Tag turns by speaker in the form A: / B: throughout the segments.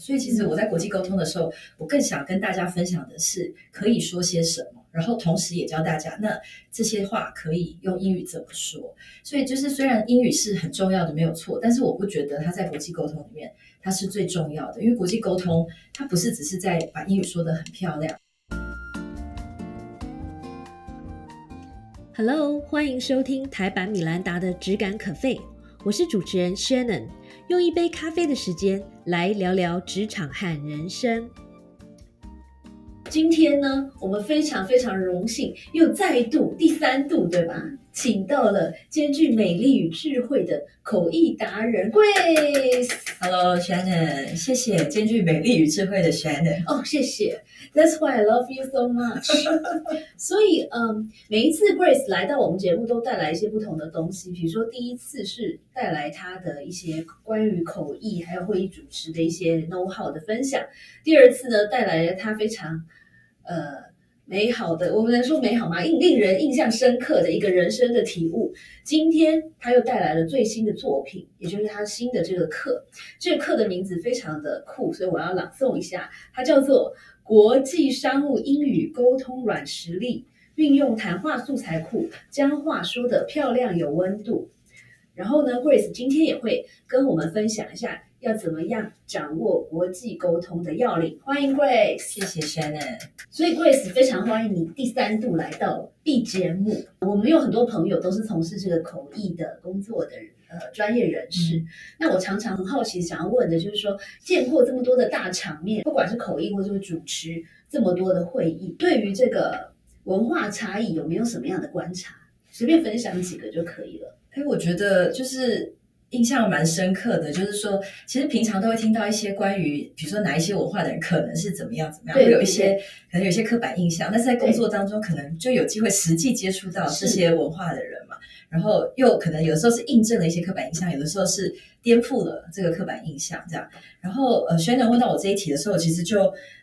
A: 所以其实我在国际沟通的时候，我更想跟大家分享的是可以说些什么，然后同时也教大家那这些话可以用英语怎么说。所以就是虽然英语是很重要的，没有错，但是我不觉得它在国际沟通里面它是最重要的，因为国际沟通它不是只是在把英语说得很漂亮。
B: Hello，欢迎收听台版米兰达的质感可废，我是主持人 Shannon，用一杯咖啡的时间来聊聊职场和人生。今天呢，我们非常非常荣幸，又再度第三度，对吧？请到了兼具美丽与智慧的口译达人 Grace。
A: Hello Shannon，谢谢兼具美丽与智慧的 Shannon。
B: 哦，谢谢。That's why I love you so much。所以，嗯，每一次 Grace 来到我们节目，都带来一些不同的东西。比如说，第一次是带来她的一些关于口译还有会议主持的一些 know how 的分享；第二次呢，带来了她非常呃美好的，我们能说美好吗？令令人印象深刻的一个人生的体悟。今天他又带来了最新的作品，也就是他新的这个课。这个课的名字非常的酷，所以我要朗诵一下，它叫做。国际商务英语沟通软实力，运用谈话素材库，将话说得漂亮有温度。然后呢，Grace 今天也会跟我们分享一下要怎么样掌握国际沟通的要领。欢迎 Grace，
A: 谢谢 Shannon。
B: 所以 Grace 非常欢迎你第三度来到 B 节目。我们有很多朋友都是从事这个口译的工作的人。呃，专业人士，嗯、那我常常很好奇，想要问的就是说，见过这么多的大场面，不管是口译或者是主持这么多的会议，对于这个文化差异有没有什么样的观察？随便分享几个就可以了。
A: 哎，我觉得就是印象蛮深刻的，就是说，其实平常都会听到一些关于，比如说哪一些文化的人可能是怎么样怎么样，会有一些可能有一些刻板印象，但是在工作当中可能就有机会实际接触到这些文化的人嘛。然后又可能有的时候是印证了一些刻板印象，有的时候是颠覆了这个刻板印象，这样。然后呃，轩人问到我这一题的时候，其实就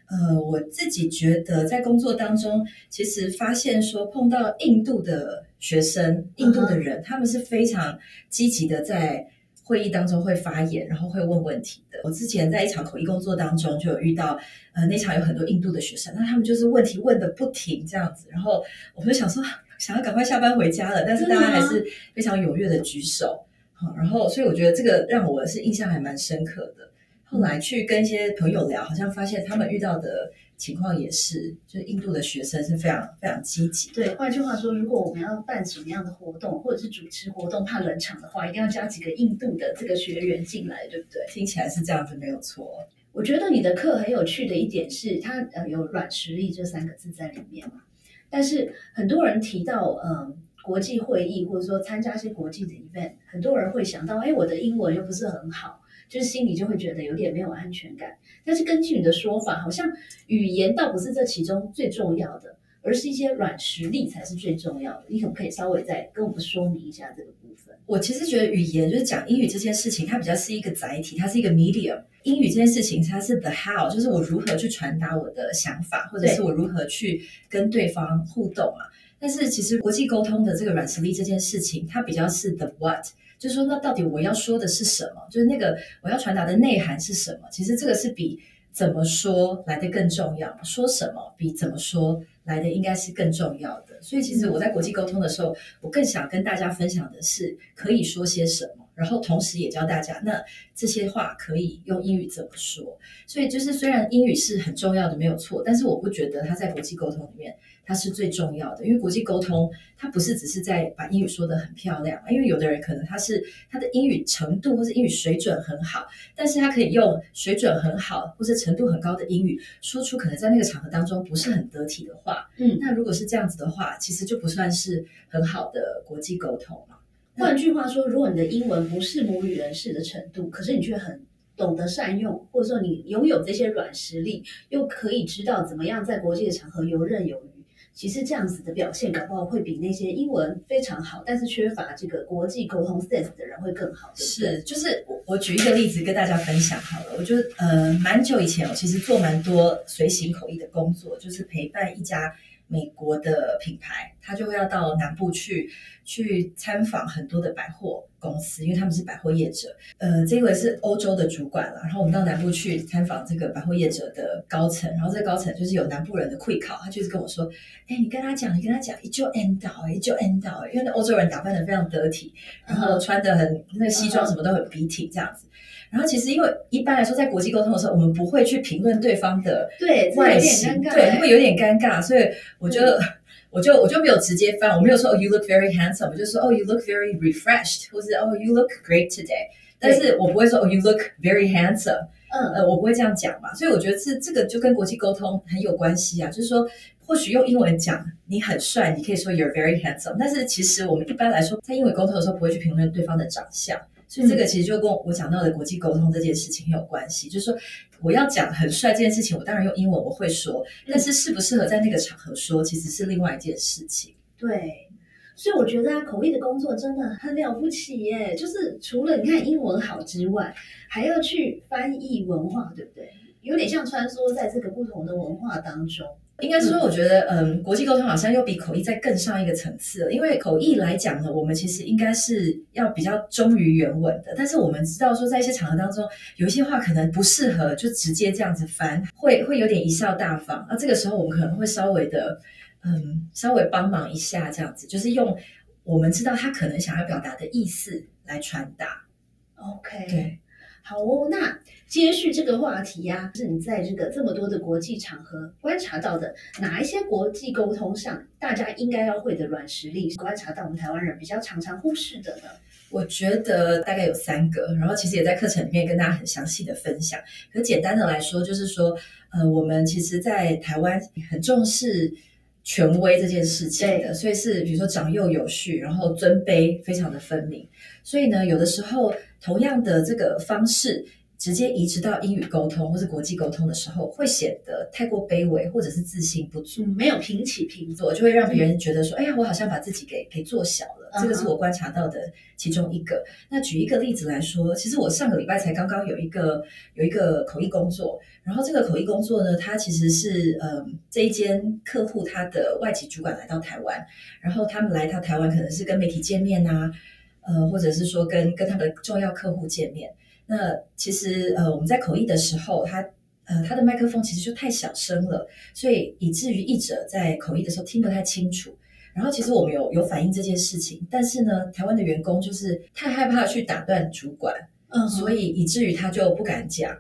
A: 呃我自己觉得在工作当中，其实发现说碰到印度的学生、印度的人，他们是非常积极的在会议当中会发言，然后会问问题的。我之前在一场口译工作当中就有遇到，呃，那场有很多印度的学生，那他们就是问题问的不停这样子，然后我们就想说。想要赶快下班回家了，但是大家还是非常踊跃的举手，好，然后所以我觉得这个让我是印象还蛮深刻的。后来去跟一些朋友聊，好像发现他们遇到的情况也是，就是印度的学生是非常非常积极。
B: 对，换句话说，如果我们要办什么样的活动，或者是主持活动怕冷场的话，一定要加几个印度的这个学员进来，对不对？
A: 听起来是这样子，没有错。
B: 我觉得你的课很有趣的一点是，它呃有软实力这三个字在里面嘛。但是很多人提到，嗯，国际会议或者说参加一些国际的 event，很多人会想到，哎，我的英文又不是很好，就是心里就会觉得有点没有安全感。但是根据你的说法，好像语言倒不是这其中最重要的，而是一些软实力才是最重要的。你可不可以稍微再跟我们说明一下这个部分？
A: 我其实觉得语言就是讲英语这件事情，它比较是一个载体，它是一个 medium。英语这件事情，它是 the how，就是我如何去传达我的想法，或者是我如何去跟对方互动啊。但是其实国际沟通的这个软实力这件事情，它比较是 the what，就是说那到底我要说的是什么，就是那个我要传达的内涵是什么。其实这个是比怎么说来的更重要，说什么比怎么说来的应该是更重要的。所以其实我在国际沟通的时候，我更想跟大家分享的是可以说些什么。然后同时也教大家，那这些话可以用英语怎么说？所以就是虽然英语是很重要的，没有错，但是我不觉得它在国际沟通里面它是最重要的，因为国际沟通它不是只是在把英语说得很漂亮，因为有的人可能他是他的英语程度或是英语水准很好，但是他可以用水准很好或是程度很高的英语说出可能在那个场合当中不是很得体的话。
B: 嗯，
A: 那如果是这样子的话，其实就不算是很好的国际沟通嘛。
B: 换句话说，如果你的英文不是母语人士的程度，可是你却很懂得善用，或者说你拥有这些软实力，又可以知道怎么样在国际的场合游刃有余，其实这样子的表现，搞不好会比那些英文非常好，但是缺乏这个国际沟通 sense 的人会更好。对对
A: 是，就是我我举一个例子跟大家分享好了。我觉得呃，蛮久以前我其实做蛮多随行口译的工作，就是陪伴一家美国的品牌，他就会要到南部去去参访很多的百货公司，因为他们是百货业者。呃，这位是欧洲的主管了，然后我们到南部去参访这个百货业者的高层，然后这个高层就是有南部人的会考，他就是跟我说：“哎，你跟他讲，你跟他讲，一就 end 到，一就 end 到，因为那欧洲人打扮的非常得体，然后穿的很那西装什么都很笔挺这样子。”然后其实，因为一般来说，在国际沟通的时候，我们不会去评论对方的
B: 对
A: 外形，对，会有点尴尬，所以我就 我就我就没有直接翻，我没有说哦，you look very handsome，我就说哦，you look very refreshed，或是哦，you look great today。但是我不会说哦，you look very handsome，嗯，呃，我不会这样讲嘛。所以我觉得这这个就跟国际沟通很有关系啊，就是说，或许用英文讲你很帅，你可以说 you're very handsome，但是其实我们一般来说在英文沟通的时候不会去评论对方的长相。所以这个其实就跟我讲到的国际沟通这件事情很有关系，就是说我要讲很帅这件事情，我当然用英文我会说，但是适不适合在那个场合说，其实是另外一件事情。
B: 对，所以我觉得啊，口译的工作真的很了不起耶，就是除了你看英文好之外，还要去翻译文化，对不对？有点像穿梭在这个不同的文化当中。
A: 应该是说，我觉得，嗯，国际沟通好像又比口译再更上一个层次了。因为口译来讲呢，我们其实应该是要比较忠于原文的。但是我们知道说，在一些场合当中，有一些话可能不适合就直接这样子翻，会会有点贻笑大方。那这个时候，我们可能会稍微的，嗯，稍微帮忙一下，这样子，就是用我们知道他可能想要表达的意思来传达。
B: OK，
A: 对。
B: 好哦，那接续这个话题呀，是你在这个这么多的国际场合观察到的哪一些国际沟通上大家应该要会的软实力？观察到我们台湾人比较常常忽视的呢？
A: 我觉得大概有三个，然后其实也在课程里面跟大家很详细的分享。可简单的来说，就是说，呃，我们其实，在台湾很重视权威这件事情的，所以是比如说长幼有序，然后尊卑非常的分明。所以呢，有的时候。同样的这个方式，直接移植到英语沟通或是国际沟通的时候，会显得太过卑微，或者是自信不足，
B: 没有平起平坐，
A: 就会让别人觉得说：“哎呀，我好像把自己给给做小了。”这个是我观察到的其中一个。那举一个例子来说，其实我上个礼拜才刚刚有一个有一个口译工作，然后这个口译工作呢，它其实是嗯这一间客户他的外籍主管来到台湾，然后他们来到台湾可能是跟媒体见面呐。呃，或者是说跟跟他的重要客户见面，那其实呃我们在口译的时候，他呃他的麦克风其实就太小声了，所以以至于译者在口译的时候听不太清楚。然后其实我们有有反映这件事情，但是呢，台湾的员工就是太害怕去打断主管，嗯，所以以至于他就不敢讲。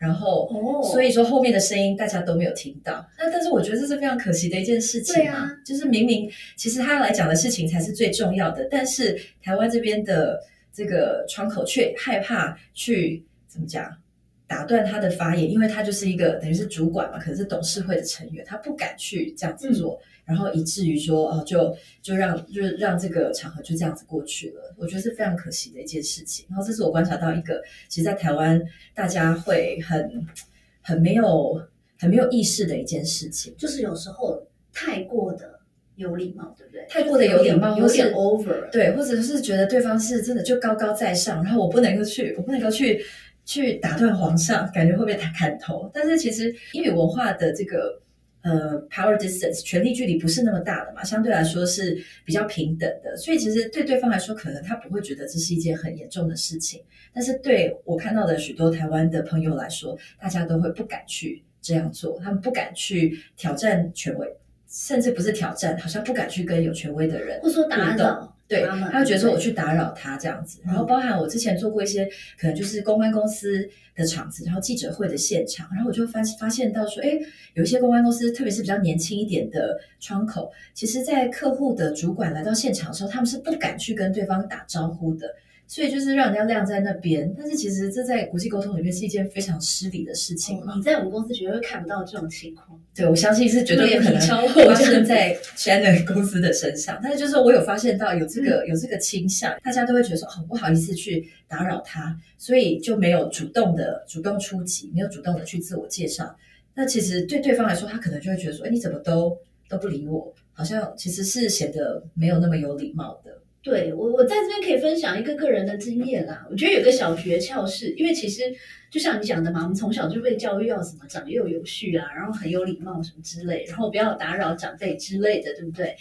A: 然后，所以说后面的声音大家都没有听到。那但是我觉得这是非常可惜的一件事情。
B: 对啊，
A: 就是明明其实他来讲的事情才是最重要的，但是台湾这边的这个窗口却害怕去怎么讲打断他的发言，因为他就是一个等于是主管嘛，可能是董事会的成员，他不敢去这样子做。然后以至于说，哦，就就让就是让这个场合就这样子过去了，我觉得是非常可惜的一件事情。然后这是我观察到一个，其实，在台湾大家会很很没有很没有意识的一件事情，
B: 就是有时候太过的有礼貌，对不对？
A: 太过的有礼貌，
B: 有点 over，
A: 对，或者是觉得对方是真的就高高在上，然后我不能够去，我不能够去去打断皇上，感觉会被他砍头。但是其实英语文化的这个。呃，power distance 权力距离不是那么大的嘛，相对来说是比较平等的，所以其实对对方来说，可能他不会觉得这是一件很严重的事情。但是对我看到的许多台湾的朋友来说，大家都会不敢去这样做，他们不敢去挑战权威，甚至不是挑战，好像不敢去跟有权威的人
B: 或说打扰。
A: 对，他会觉得说我去打扰他这样子，然后包含我之前做过一些可能就是公关公司的场子，然后记者会的现场，然后我就发发现到说，哎，有一些公关公司，特别是比较年轻一点的窗口，其实在客户的主管来到现场的时候，他们是不敢去跟对方打招呼的。所以就是让人家晾在那边，但是其实这在国际沟通里面是一件非常失礼的事情。
B: 你在我们公司绝对看不到这种情况。
A: 对，我相信是绝对不可能 发生在 Shannon 公司的身上。但是就是我有发现到有这个有这个倾向，大家都会觉得说很不好意思去打扰他，所以就没有主动的主动出击，没有主动的去自我介绍。那其实对对方来说，他可能就会觉得说，哎，你怎么都都不理我，好像其实是显得没有那么有礼貌的。
B: 对我，我在这边可以分享一个个人的经验啦。我觉得有个小诀窍是，因为其实就像你讲的嘛，我们从小就被教育要什么长幼有序啊，然后很有礼貌什么之类，然后不要打扰长辈之类的，对不对？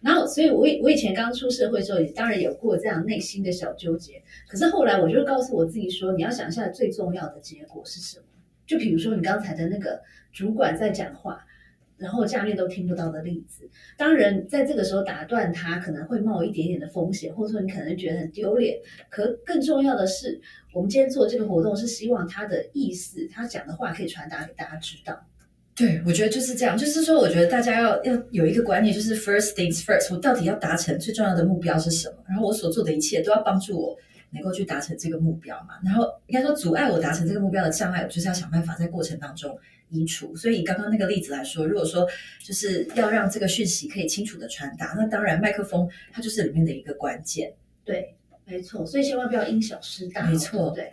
B: 然后，所以我我以前刚出社会的时候，也当然有过这样内心的小纠结。可是后来，我就告诉我自己说，你要想一下最重要的结果是什么。就比如说你刚才的那个主管在讲话。然后下面都听不到的例子，当然在这个时候打断他可能会冒一点点的风险，或者说你可能觉得很丢脸。可更重要的是，我们今天做这个活动是希望他的意思，他讲的话可以传达给大家知道。
A: 对，我觉得就是这样，就是说，我觉得大家要要有一个观念，就是 first things first，我到底要达成最重要的目标是什么？然后我所做的一切都要帮助我能够去达成这个目标嘛。然后应该说阻碍我达成这个目标的障碍，我就是要想办法在过程当中。移除，所以以刚刚那个例子来说，如果说就是要让这个讯息可以清楚的传达，那当然麦克风它就是里面的一个关键。
B: 对，没错，所以千万不要因小失大。
A: 没错，
B: 对。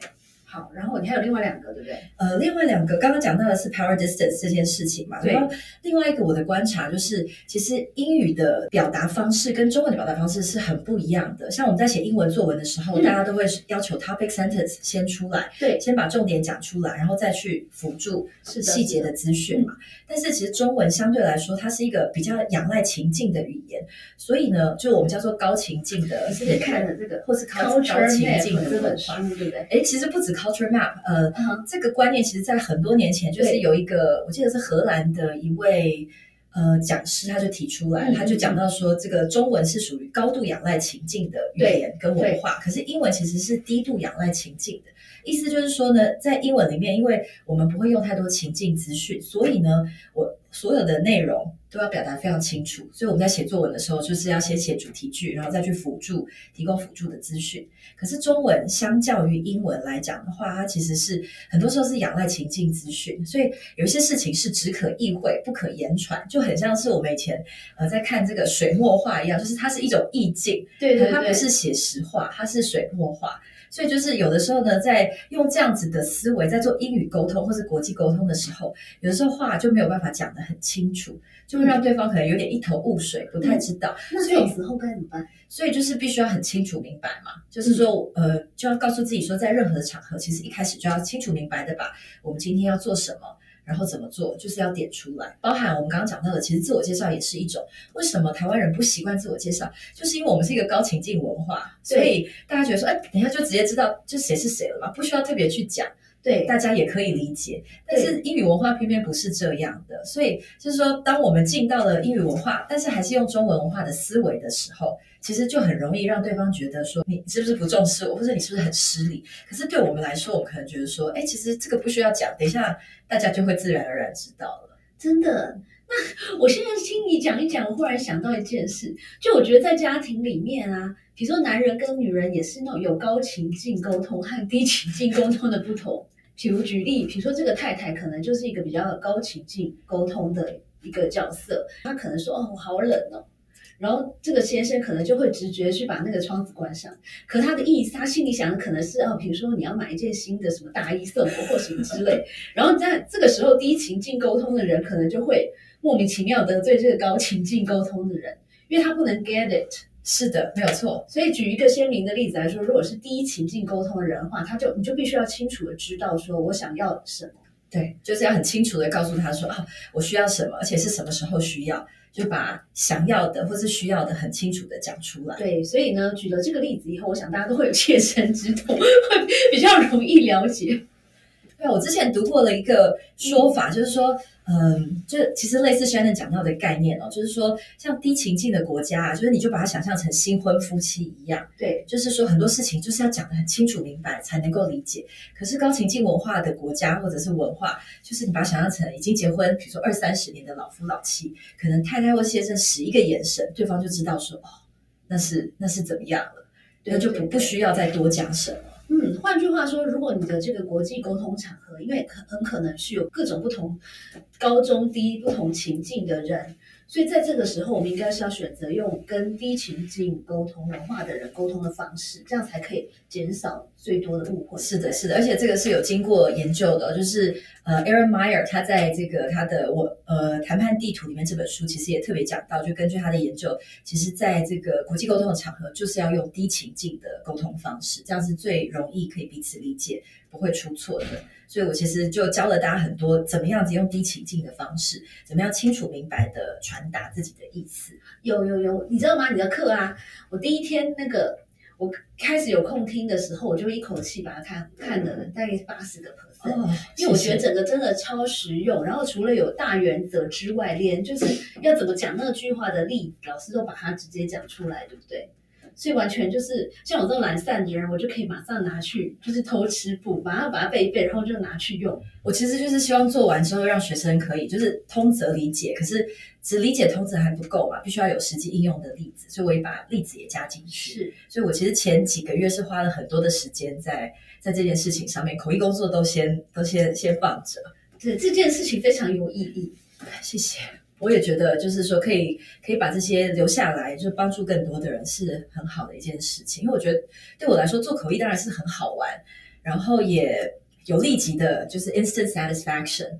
B: 好，然后你还有另外两个，对不对？
A: 呃，另外两个刚刚讲到的是 power distance 这件事情嘛。
B: 对。
A: 另外一个我的观察就是，其实英语的表达方式跟中文的表达方式是很不一样的。像我们在写英文作文的时候，大家都会要求 topic sentence 先出来，
B: 对，
A: 先把重点讲出来，然后再去辅助是细节的资讯嘛。但是其实中文相对来说，它是一个比较仰赖情境的语言，所以呢，就我们叫做高情境的。
B: 你是看的这个，
A: 或是高高情境的
B: 这本书，对不对？
A: 哎，其实不止。Culture map，呃，这个观念其实，在很多年前就是有一个，我记得是荷兰的一位呃讲师，他就提出来，他就讲到说，这个中文是属于高度仰赖情境的语言跟文化，可是英文其实是低度仰赖情境的。意思就是说呢，在英文里面，因为我们不会用太多情境资讯，所以呢，我所有的内容都要表达非常清楚。所以我们在写作文的时候，就是要先写主题句，然后再去辅助提供辅助的资讯。可是中文相较于英文来讲的话，它其实是很多时候是仰赖情境资讯，所以有一些事情是只可意会不可言传，就很像是我们以前呃在看这个水墨画一样，就是它是一种意境，
B: 对对对，
A: 它不是写实画，它是水墨画。所以就是有的时候呢，在用这样子的思维在做英语沟通或是国际沟通的时候，有的时候话就没有办法讲得很清楚，就会让对方可能有点一头雾水，不太知道。
B: 那这种时候该怎么办？
A: 所以就是必须要很清楚明白嘛，就是说，呃，就要告诉自己说，在任何的场合，其实一开始就要清楚明白的把我们今天要做什么。然后怎么做，就是要点出来，包含我们刚刚讲到的，其实自我介绍也是一种。为什么台湾人不习惯自我介绍？就是因为我们是一个高情境文化，所以大家觉得说，哎，等一下就直接知道就谁是谁了嘛，不需要特别去讲。
B: 对，
A: 大家也可以理解。但是英语文化偏偏不是这样的，所以就是说，当我们进到了英语文化，但是还是用中文文化的思维的时候。其实就很容易让对方觉得说你是不是不重视我，或者你是不是很失礼？可是对我们来说，我们可能觉得说，哎，其实这个不需要讲，等一下大家就会自然而然知道了。
B: 真的？那 我现在听你讲一讲，我忽然想到一件事，就我觉得在家庭里面啊，比如说男人跟女人也是那种有高情境沟通和低情境沟通的不同。比如举例，比如说这个太太可能就是一个比较高情境沟通的一个角色，她可能说，哦我，好冷哦。然后这个先生可能就会直觉去把那个窗子关上，可他的意思，他心里想的可能是哦，比如说你要买一件新的什么大衣送我或什么之类。然后在这个时候，低情境沟通的人可能就会莫名其妙得罪这个高情境沟通的人，因为他不能 get it。
A: 是的，没有错。
B: 所以举一个鲜明的例子来说，如果是低情境沟通的人的话，他就你就必须要清楚的知道说我想要什么。
A: 对，就是要很清楚的告诉他说啊，我需要什么，而且是什么时候需要。就把想要的或是需要的很清楚的讲出来。
B: 对，所以呢，举了这个例子以后，我想大家都会有切身之痛，会比较容易了解。
A: 对，我之前读过了一个说法，就是说。嗯，就其实类似 Shannon 讲到的概念哦，就是说像低情境的国家啊，就是你就把它想象成新婚夫妻一样，
B: 对，
A: 就是说很多事情就是要讲得很清楚明白才能够理解。可是高情境文化的国家或者是文化，就是你把它想象成已经结婚，比如说二三十年的老夫老妻，可能太太或先生使一个眼神，对方就知道说哦，那是那是怎么样了，那就不不需要再多讲什么。
B: 嗯，换句话说，如果你的这个国际沟通场合，因为很很可能是有各种不同高中低不同情境的人，所以在这个时候，我们应该是要选择用跟低情境沟通文化的人沟通的方式，这样才可以减少最多的误会。
A: 是的，是的，而且这个是有经过研究的，就是呃，Aaron Meyer 他在这个他的我呃谈判地图里面这本书，其实也特别讲到，就根据他的研究，其实在这个国际沟通的场合，就是要用低情境的沟通方式，这样是最容易可以彼此理解，不会出错的。所以我其实就教了大家很多怎么样子用低情境的方式，怎么样清楚明白的传达自己的意思。
B: 有有有，你知道吗？你的课啊，我第一天那个我开始有空听的时候，我就一口气把它看看了大概八十个 percent，
A: 哦，
B: 因为我觉得整个真的超实用。然后除了有大原则之外，连就是要怎么讲那句话的例子，老师都把它直接讲出来，对不对？所以完全就是像我这种懒散的人，我就可以马上拿去，就是偷吃补，马上把它背一背，然后就拿去用。
A: 我其实就是希望做完之后，让学生可以就是通则理解，可是只理解通则还不够嘛，必须要有实际应用的例子，所以我也把例子也加进去。
B: 是，
A: 所以我其实前几个月是花了很多的时间在在这件事情上面，口译工作都先都先先放着。
B: 对这件事情非常有意义。
A: 谢谢。我也觉得，就是说可以可以把这些留下来，就帮助更多的人，是很好的一件事情。因为我觉得对我来说，做口译当然是很好玩，然后也有立即的，就是 instant satisfaction。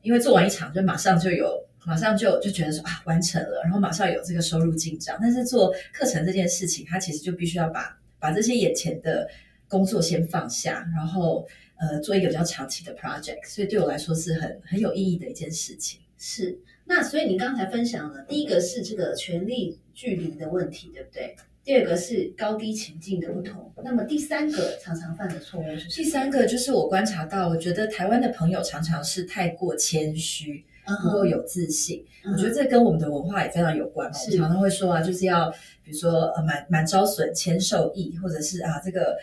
A: 因为做完一场，就马上就有，马上就就觉得说啊，完成了，然后马上有这个收入进账。但是做课程这件事情，它其实就必须要把把这些眼前的工作先放下，然后呃做一个比较长期的 project。所以对我来说是很很有意义的一件事情。
B: 是。那所以你刚才分享了，第一个是这个权力距离的问题，对不对？第二个是高低情境的不同。那么第三个常常犯的错误是什么？
A: 第三个就是我观察到，我觉得台湾的朋友常常是太过谦虚，不够有自信。我觉得这跟我们的文化也非常有关嘛。我们常常会说啊，就是要比如说呃满满招损，谦受益，或者是啊这个。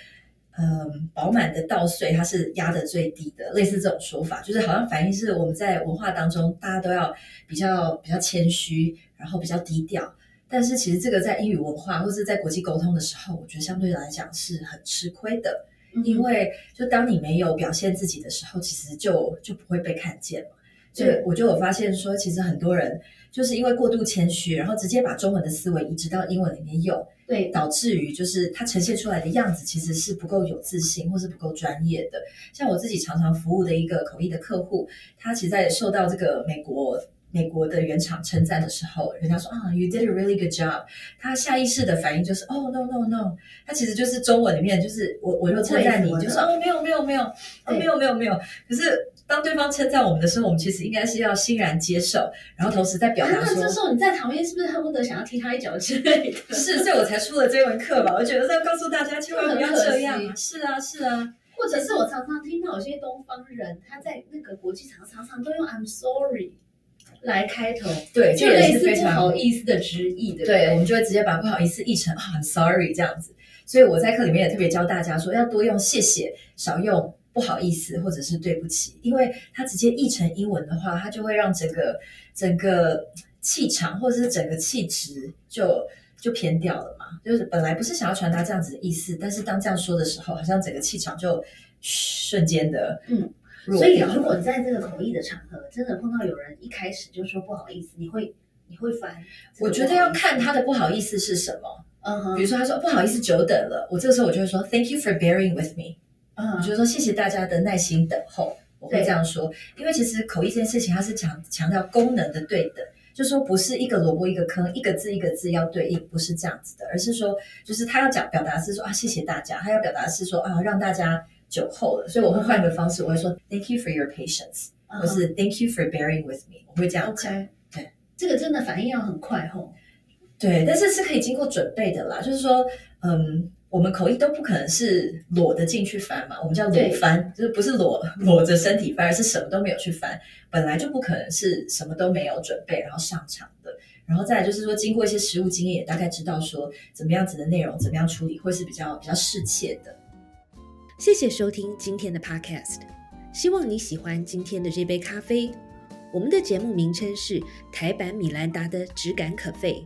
A: 嗯，饱满的稻穗它是压的最低的，类似这种说法，就是好像反映是我们在文化当中，大家都要比较比较谦虚，然后比较低调。但是其实这个在英语文化或者在国际沟通的时候，我觉得相对来讲是很吃亏的，因为就当你没有表现自己的时候，其实就就不会被看见嘛。所以我就有发现说，其实很多人就是因为过度谦虚，然后直接把中文的思维移植到英文里面用。
B: 对，
A: 导致于就是他呈现出来的样子其实是不够有自信，或是不够专业的。像我自己常常服务的一个口译的客户，他其实在受到这个美国美国的原厂称赞的时候，人家说啊，You did a really good job，他下意识的反应就是，哦，no no no，他其实就是中文里面就是我我就称赞你，就说哦，没有没有没有，哦没有没有没有，可是。当对方称赞我们的时候，我们其实应该是要欣然接受，然后同时在表达说。
B: 那这时候你在旁边是不是恨不得想要踢他一脚之类的？
A: 是，所以我才出了这门课吧。我觉得是要告诉大家，千万不要这样。是啊，是啊。
B: 或者是我常常听到有些东方人，他在那个国际场常常都用 "I'm sorry" 来开头，
A: 对，
B: 就类似不好意思的直译的。
A: 对，我们就会直接把不好意思译成 "I'm sorry" 这样子。所以我在课里面也特别教大家说，要多用谢谢，少用。不好意思，或者是对不起，因为它直接译成英文的话，它就会让整个整个气场或者是整个气质就就偏掉了嘛。就是本来不是想要传达这样子的意思，但是当这样说的时候，好像整个气场就瞬间的
B: 嗯。所以如果你在这个口译的场合，真的碰到有人一开始就说不好意思，你会你会烦？
A: 我觉得要看他的不好意思是什么。嗯哼。比如说他说不好意思久等了，我这个时候我就会说 Thank you for bearing with me。嗯，我觉得说谢谢大家的耐心等候，我会这样说，因为其实口译这件事情，它是强强调功能的对等，就说不是一个萝卜一个坑，一个字一个字要对应，不是这样子的，而是说，就是他要讲表达是说啊谢谢大家，他要表达是说啊让大家久候了，所以我会换个方式，我会说 Thank you for your patience，或是 Thank you for bearing with me，我会这样讲。对，
B: 这个真的反应要很快吼。
A: 对，但是是可以经过准备的啦，就是说，嗯。我们口译都不可能是裸的进去翻嘛，我们叫裸翻，就是不是裸裸着身体翻，而是什么都没有去翻，本来就不可能是什么都没有准备然后上场的。然后再来就是说，经过一些实务经验，也大概知道说怎么样子的内容，怎么样处理会是比较比较适切的。
B: 谢谢收听今天的 Podcast，希望你喜欢今天的这杯咖啡。我们的节目名称是台版米兰达的质感可废。